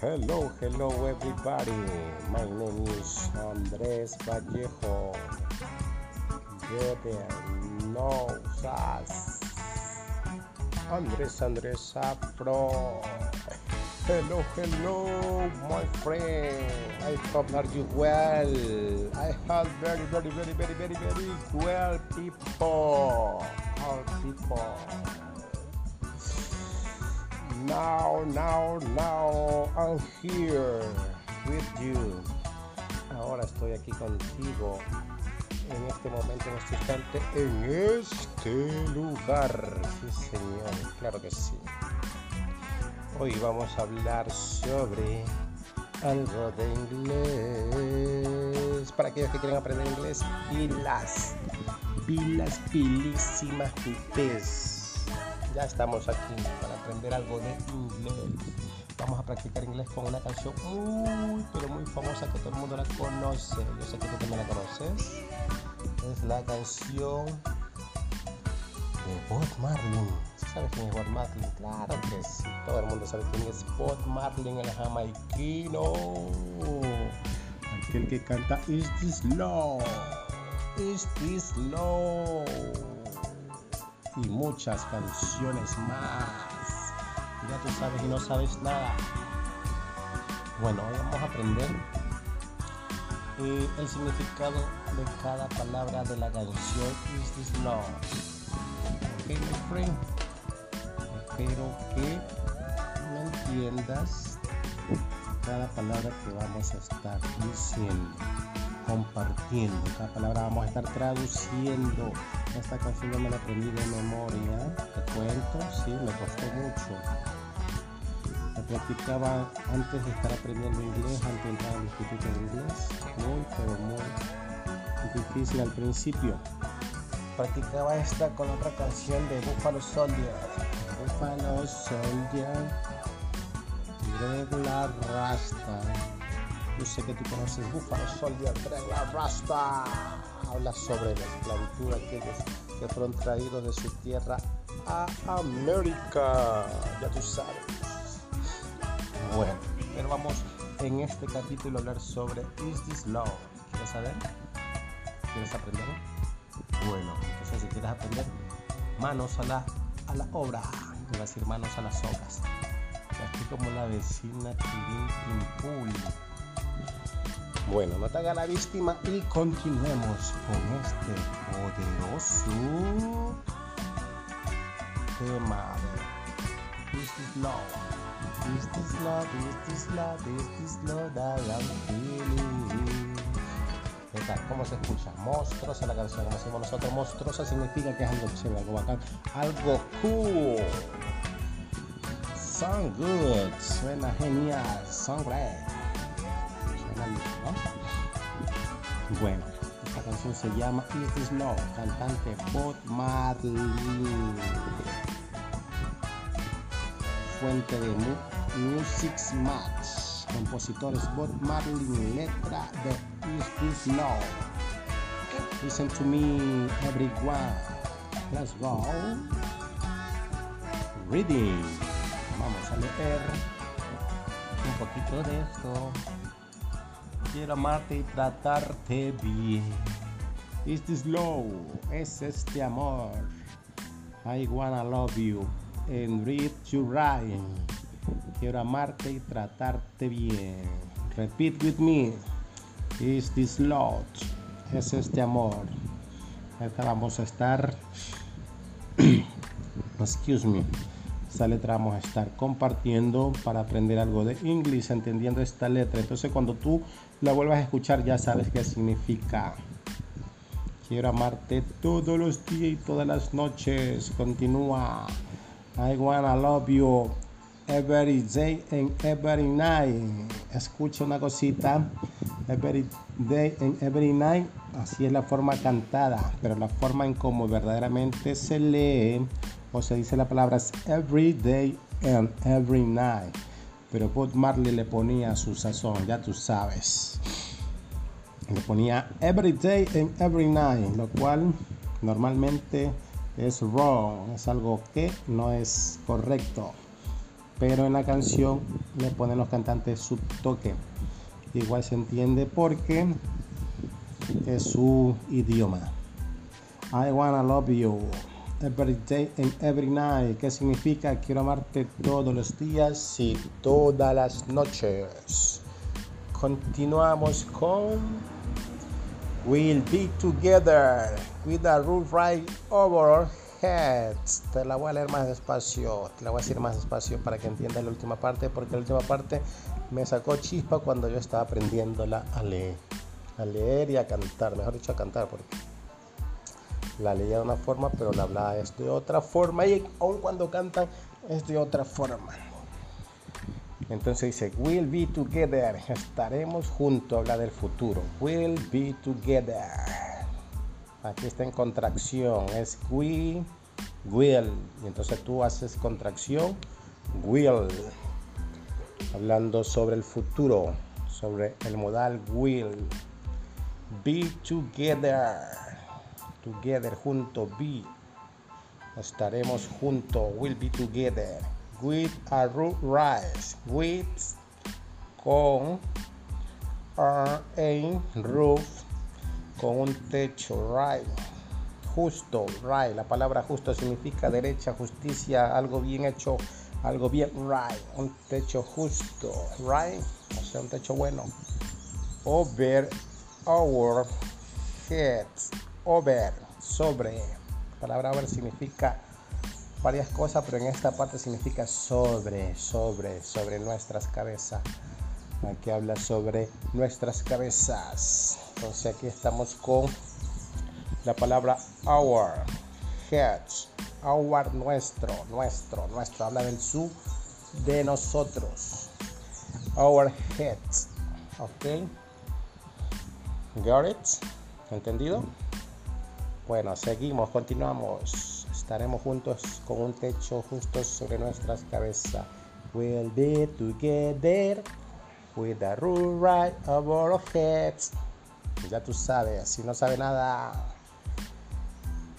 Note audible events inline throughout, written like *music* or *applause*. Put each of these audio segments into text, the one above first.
Hello, hello everybody. My name is Andrés Vallejo. Better knows us. Andrés Andrés Afro. Hello, hello, my friend. I hope that you well. I have very, very, very, very, very, very well people. All people. Now, now, now, I'm here with you. Ahora estoy aquí contigo en este momento, en este instante, en este lugar. Sí, señor, claro que sí. Hoy vamos a hablar sobre algo de inglés. Para aquellos que quieren aprender inglés, pilas. Pilas, pilísimas, pipes. Ya estamos aquí para aprender algo de inglés. Vamos a practicar inglés con una canción muy, pero muy famosa que todo el mundo la conoce. Yo sé que tú también la conoces. Es la canción de Bob Marley. ¿Sabes quién es Bob Marley? Claro que sí. Todo el mundo sabe quién es Bob Marley, el jamaiquino. Aquel que canta Is This Love? Is This Love? Y muchas canciones más. Ya tú sabes y no sabes nada. Bueno, hoy vamos a aprender eh, el significado de cada palabra de la canción Is This Love? Ok, my friend. Espero que me entiendas cada palabra que vamos a estar diciendo, compartiendo. Cada palabra vamos a estar traduciendo. Esta canción yo me la aprendí de memoria. Te cuento, sí, me costó mucho. La practicaba antes de estar aprendiendo inglés, antes de entrar al instituto de inglés. Muy, pero muy difícil al principio. Practicaba esta con otra canción de Buffalo Soldier. Buffalo Soldier. Regla Rasta. Yo sé que tú conoces Buffalo Soldier, Regla Rasta. Habla sobre la esclavitud aquellos que fueron traídos de su tierra a América. Ya tú sabes. Bueno, pero vamos en este capítulo a hablar sobre Is This Love? ¿Quieres saber? ¿Quieres aprender? Bueno, entonces si quieres aprender, manos a la, a la obra. Voy a decir manos a las obras. Aquí como la vecina Pimpul. Bueno, no te haga la víctima y continuemos con este poderoso tema de Is This Love? Is this love, is this is love that I'm feeling? ¿Qué tal? ¿Cómo se escucha? Monstruosa la canción, como decimos nosotros, monstruosa significa que es algo chévere, algo bacán, algo cool. Sound good, suena genial, sound great. Suena ¿no? Bueno, esta canción se llama Is This Love, cantante Bob Marley. Fuente de mu Music Match. Compositores Bob Marley, letra de Is This Love. Listen to me, everyone. Let's go. Reading. Vamos a leer un poquito de esto. Quiero amarte y tratarte bien. Is this love? Es este amor. I wanna love you and read you right. Quiero amarte y tratarte bien. Repeat with me. Is this love? Es este amor. Acá vamos a estar. *clears throat* Excuse me. Esta letra vamos a estar compartiendo para aprender algo de inglés, entendiendo esta letra. Entonces, cuando tú la vuelvas a escuchar, ya sabes qué significa. Quiero amarte todos los días y todas las noches. Continúa. I wanna love you every day and every night. Escucha una cosita. Every day and every night. Así es la forma cantada, pero la forma en cómo verdaderamente se lee o se dice la palabra every day and every night. Pero Bob Marley le ponía su sazón, ya tú sabes. Le ponía every day and every night, lo cual normalmente es wrong, es algo que no es correcto. pero en la canción le ponen los cantantes su toque. Igual se entiende porque es su idioma. I wanna love you every day and every night. ¿Qué significa? Quiero amarte todos los días y todas las noches. Continuamos con We'll be together with a roof right over our heads. Te la voy a leer más despacio. Te la voy a decir más despacio para que entiendas la última parte, porque la última parte me sacó chispa cuando yo estaba aprendiéndola a leer. A leer y a cantar. Mejor dicho, a cantar, porque la leía de una forma, pero la hablaba de otra forma. Y aun cuando cantan, es de otra forma. Entonces dice, we'll be together. Estaremos juntos, habla del futuro. We'll be together. Aquí está en contracción. Es we, will. Y entonces tú haces contracción, will. Hablando sobre el futuro, sobre el modal will. Be together. Together, junto, be. Estaremos juntos. We'll be together. With a rise. With con a roof. Con un techo right justo right la palabra justo significa derecha justicia algo bien hecho algo bien right un techo justo right o sea un techo bueno. Over our heads over sobre la palabra over significa varias cosas, pero en esta parte significa sobre, sobre, sobre nuestras cabezas. Aquí habla sobre nuestras cabezas. Entonces aquí estamos con la palabra our, heads, our, nuestro, nuestro, nuestro. Habla del su, de nosotros. Our heads. ¿Ok? Got it? ¿Entendido? Bueno, seguimos, continuamos. Estaremos juntos con un techo justo sobre nuestras cabezas. We'll be together with a roof right over our heads. Ya tú sabes, si no sabe nada.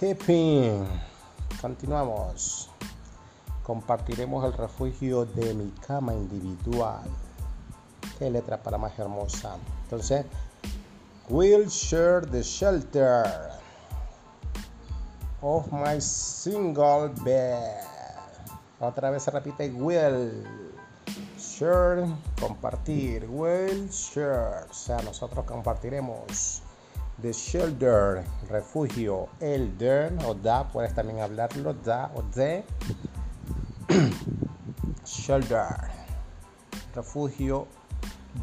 Keeping. Continuamos. Compartiremos el refugio de mi cama individual. Qué letra para más hermosa. Entonces, we'll share the shelter of my single bed. Otra vez se repite will. Share, compartir. Will share. O sea, nosotros compartiremos. The shelter, refugio. Elder o da, puedes también hablarlo. Da o de. *clears throat* shelter, refugio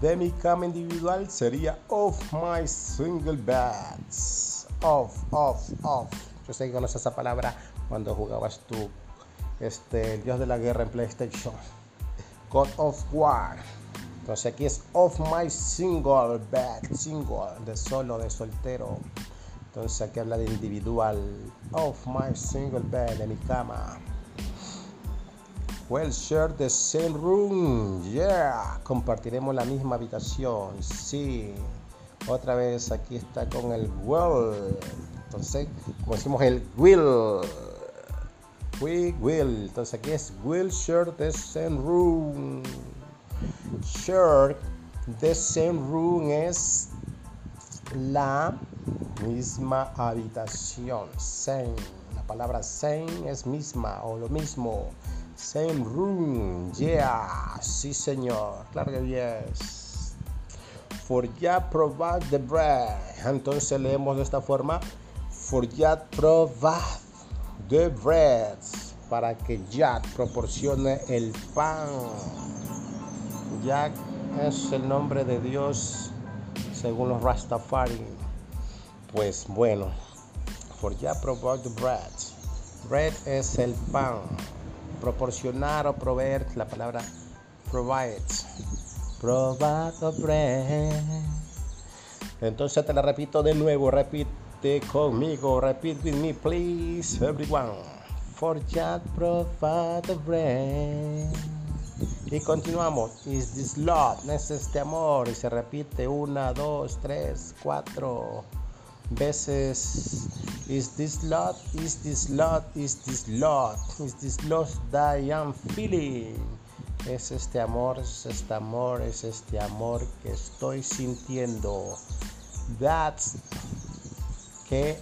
de mi cama individual sería of my single beds. Of, of, of. Yo sé esa palabra cuando jugabas tú, este, el dios de la guerra en PlayStation. God of War. Entonces aquí es of my single bed, single, de solo, de soltero. Entonces aquí habla de individual. Of my single bed, de mi cama. We'll share the same room. Yeah. Compartiremos la misma habitación. Sí. Otra vez aquí está con el well. Entonces, como decimos el will. We will. Entonces aquí es will share the same room. Share the same room es la misma habitación. Same. La palabra same es misma o lo mismo. Same room. Yeah. Sí, señor. Claro que yes. For ya provide the bread. Entonces leemos de esta forma for Yad provide the bread para que Yad proporcione el pan. Yad es el nombre de Dios según los Rastafari. Pues bueno, for Yad provide the bread. Bread es el pan. Proporcionar o proveer, la palabra provide. Provide the bread. Entonces te la repito de nuevo, repito conmigo. Repeat with me, please, everyone. For God provide the bread. Y continuamos. Is this love? ¿Es este amor? Y se repite una, dos, tres, cuatro veces. Is this love? Is this love? Is this love? Is this love that I am feeling? Es este amor, es este amor, es este amor que estoy sintiendo. That's que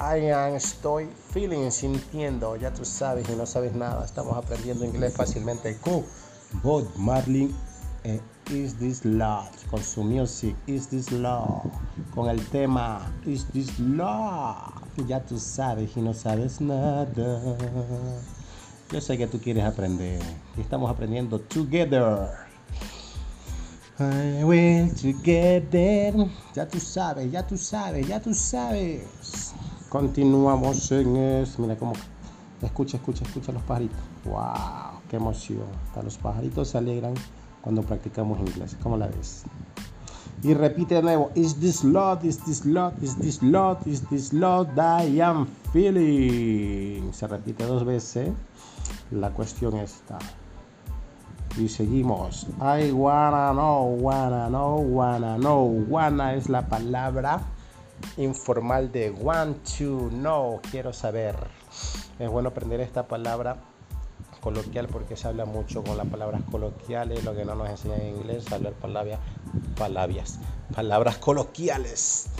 I am estoy feeling, sintiendo. Ya tú sabes y no sabes nada. Estamos aprendiendo inglés fácilmente con Bob Marlin. Eh, is this love? Con su music. Is this love? Con el tema Is this love? Ya tú sabes y no sabes nada. Yo sé que tú quieres aprender. Y estamos aprendiendo together. I will together. Ya tú sabes, ya tú sabes, ya tú sabes. Continuamos en eso. Mira cómo. Escucha, escucha, escucha los pajaritos. ¡Wow! ¡Qué emoción! Los pajaritos se alegran cuando practicamos inglés. ¿Cómo la ves? Y repite de nuevo. Is this love? Is this love? Is this love? Is this that I am feeling? Se repite dos veces. La cuestión está. Y seguimos. I wanna know, wanna know, wanna know. Wanna es la palabra informal de want to know. Quiero saber. Es bueno aprender esta palabra coloquial porque se habla mucho con las palabras coloquiales, lo que no nos enseñan en inglés, hablar palabras, palabras, palabras coloquiales.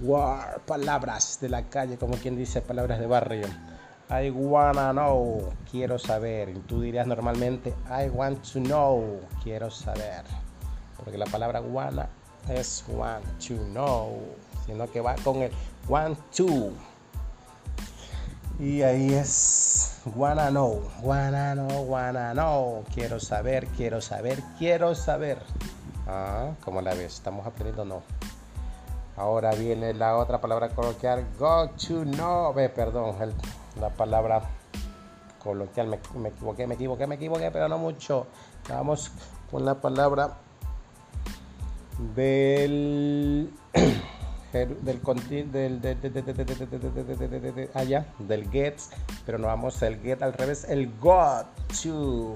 War, palabras de la calle, como quien dice, palabras de barrio. I wanna know, quiero saber. Y tú dirías normalmente, I want to know, quiero saber. Porque la palabra wanna es want to know, sino que va con el want to. Y ahí es wanna know, wanna know, wanna know. Quiero saber, quiero saber, quiero saber. Ah, como la ves, estamos aprendiendo no. Ahora viene la otra palabra coloquial, go to know. Ve, perdón, la palabra coloquial, me, me, equivoqué, me equivoqué, me equivoqué, pero no mucho. Vamos con la palabra del del del, del, allá del pero no vamos el get al revés el got to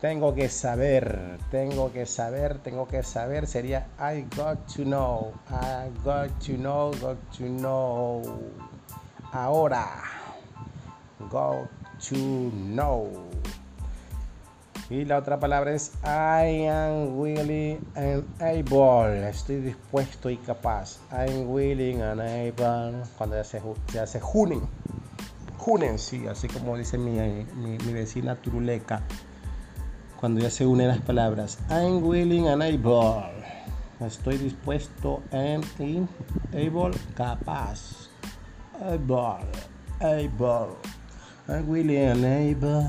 tengo que saber, tengo que saber, tengo que saber, sería I got to know, I got to know, got to know. Ahora, got to know. Y la otra palabra es I am willing and able. Estoy dispuesto y capaz. I am willing and able. Cuando ya se, se junen. Junen, sí, así como dice mi, mi, mi vecina turuleca cuando ya se unen las palabras I'm willing and able. Estoy dispuesto and able, capaz. I'm willing and able.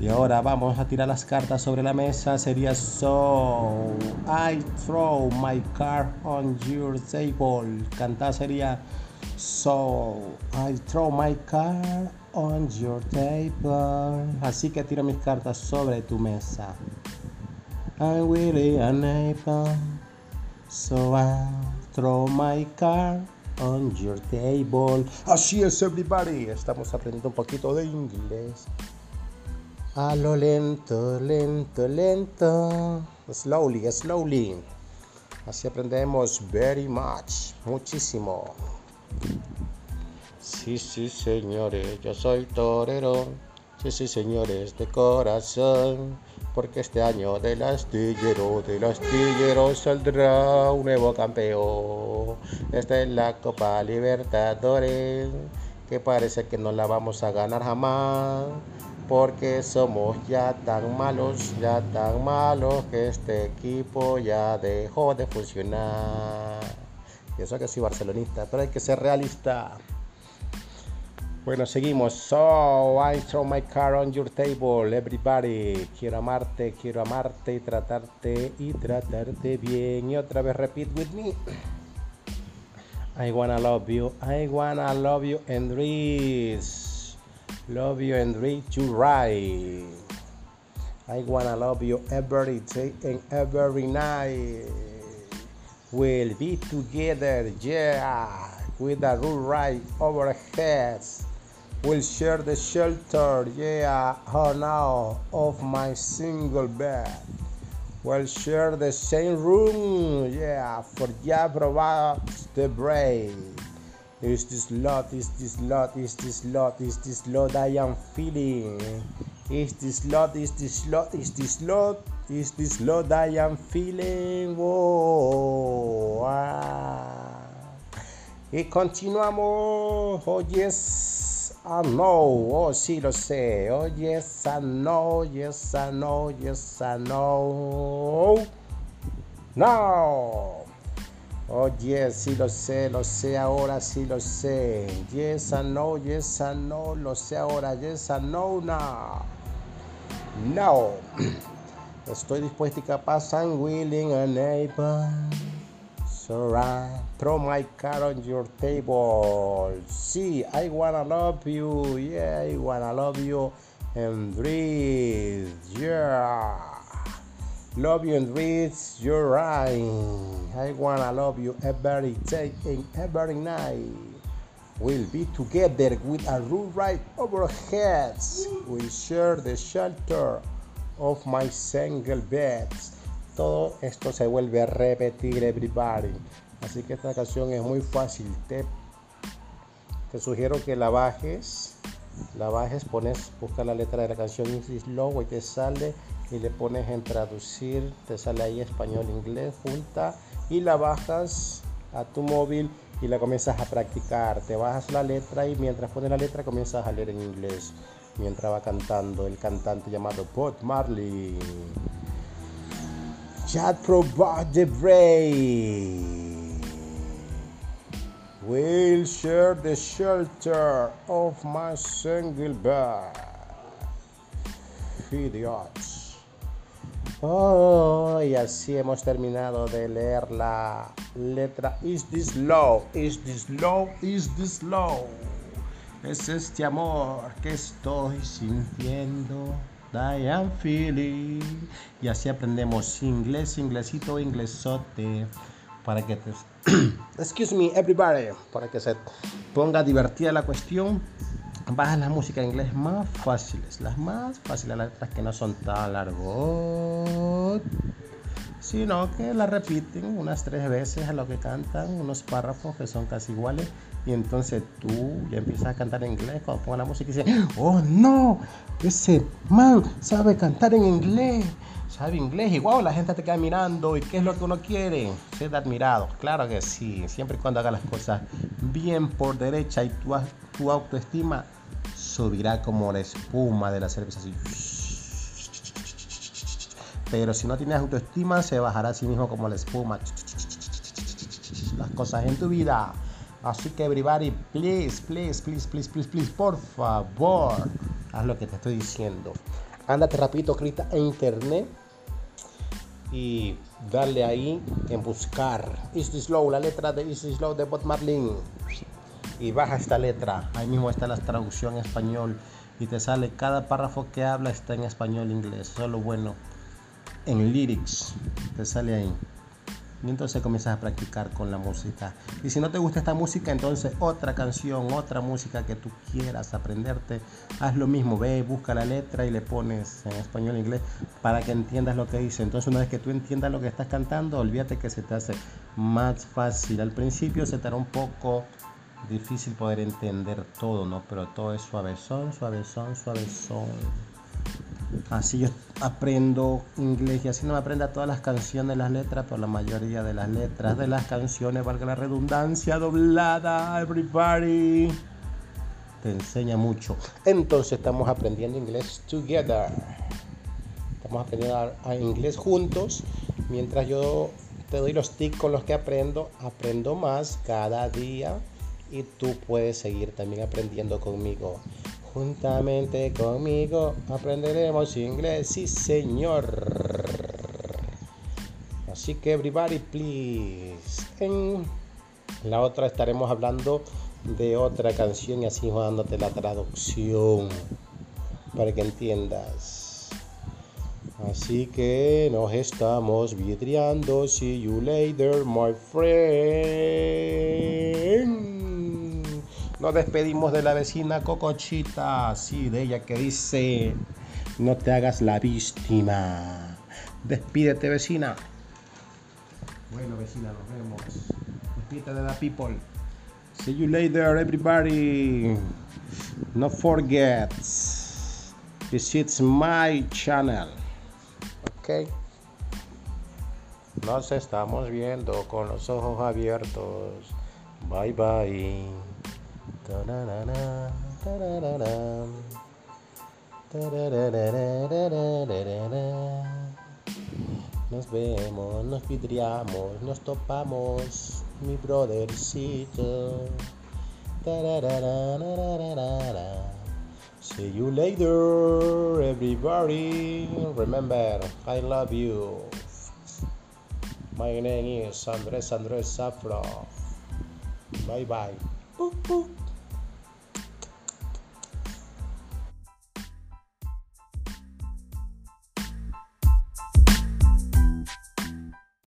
Y ahora vamos a tirar las cartas sobre la mesa. Sería so. I throw my card on your table. Cantar sería so. I throw my card on your table. Así que tiro mis cartas sobre tu mesa. I'm really unable, so I throw my card on your table. Así es, everybody. Estamos aprendiendo un poquito de inglés. A lo lento, lento, lento. Slowly, slowly. Así aprendemos very much, muchísimo. Sí, sí, señores, yo soy torero. Sí, sí, señores, de corazón. Porque este año del astillero, del astillero saldrá un nuevo campeón. Esta es la Copa Libertadores, que parece que no la vamos a ganar jamás. Porque somos ya tan malos, ya tan malos, que este equipo ya dejó de funcionar. Y eso que soy barcelonista, pero hay que ser realista. Bueno, seguimos. So, I throw my car on your table, everybody. Quiero amarte, quiero amarte y tratarte y tratarte bien. Y otra vez repeat with me. I wanna love you, I wanna love you and. Love you and reach you right. I wanna love you every day and every night. We'll be together, yeah, with a roof right over our heads. We'll share the shelter, yeah, oh now, of my single bed. We'll share the same room, yeah, for Jah provides the bread. Is this love, is this love, is this love, is this love I am feeling? Is this love, is this love, is this love, is this love I am feeling? Oh, ah. Y continuamos. Oh, yes, I know. Oh, sí, lo sé. Oh, yes, I know. Yes, I know. Yes, I know. No. Oh, yes, sí lo sé, lo sé ahora, sí lo sé. Yes, I know, yes, I know, lo sé ahora, yes, I know now. No. *clears throat* Estoy dispuesto y capaz, I'm willing and able. Throw my car on your table. See, I wanna love you. Yeah, I wanna love you. And breathe. Yeah. Love you and breathe. You're right. I wanna love you every day and every night. We'll be together with a roof right over our heads. We share the shelter of my single beds. Todo esto se vuelve a repetir, everybody. Así que esta canción es muy fácil. Te, te sugiero que la bajes. La bajes, pones, busca la letra de la canción Easy Slow y te sale y le pones en traducir, te sale ahí español, inglés, junta y la bajas a tu móvil y la comienzas a practicar. Te bajas la letra y mientras pones la letra comienzas a leer en inglés. Mientras va cantando el cantante llamado Bob Marley. Chat provide the brain. We'll share the shelter of my single bed. Idiots. Oh, y así hemos terminado de leer la letra Is this love? Is this love? Is this love? Es este amor que estoy sintiendo. I am feeling. Y así aprendemos inglés, inglesito, inglesote. Para que te. *clears throat* Excuse me, everybody. Para que se ponga divertida la cuestión. Bajas las músicas en inglés más fáciles. Las más fáciles, las letras que no son tan largos. Sino que las repiten unas tres veces a lo que cantan, unos párrafos que son casi iguales y entonces tú ya empiezas a cantar en inglés cuando pongas la música y dices, oh no, ese man sabe cantar en inglés, sabe inglés y wow, la gente te queda mirando y qué es lo que uno quiere, ser admirado, claro que sí, siempre y cuando haga las cosas bien por derecha y tu, tu autoestima subirá como la espuma de la cerveza así. Pero si no tienes autoestima, se bajará a sí mismo como la espuma. Las cosas en tu vida. Así que everybody, please, please, please, please, please, please, por favor, haz lo que te estoy diciendo. Ándate rapidito, escrita en internet y darle ahí en buscar Is This Low, la letra de Is This Low de Bob Marlin. Y baja esta letra. Ahí mismo está la traducción en español y te sale cada párrafo que habla está en español inglés. Eso es lo bueno. En lyrics te sale ahí. Y entonces comienzas a practicar con la música. Y si no te gusta esta música, entonces otra canción, otra música que tú quieras aprenderte, haz lo mismo. Ve, busca la letra y le pones en español e inglés para que entiendas lo que dice. Entonces una vez que tú entiendas lo que estás cantando, olvídate que se te hace más fácil. Al principio se te un poco difícil poder entender todo, ¿no? Pero todo es suavezón, suavezón, suavezón. Así yo aprendo inglés y así no me aprenda todas las canciones, las letras, pero la mayoría de las letras de las canciones, valga la redundancia, doblada, everybody, te enseña mucho. Entonces estamos aprendiendo inglés together. Estamos aprendiendo a, inglés juntos. Mientras yo te doy los tips con los que aprendo, aprendo más cada día y tú puedes seguir también aprendiendo conmigo. Juntamente conmigo aprenderemos inglés, sí señor. Así que everybody please. En la otra estaremos hablando de otra canción y así dándote la traducción para que entiendas. Así que nos estamos vidriando. See you later, my friend. Nos despedimos de la vecina Cocochita, sí, de ella que dice, no te hagas la víctima. Despídete, vecina. Bueno, vecina, nos vemos. Despídete de la people. See you later, everybody. No forget. Visit my channel. Ok. Nos estamos viendo con los ojos abiertos. Bye bye. Nos vemos, nos vidriamos, nos topamos, mi brothercito. See you later, everybody. Remember, I love you. My name is Andres Andres Safra. Bye bye.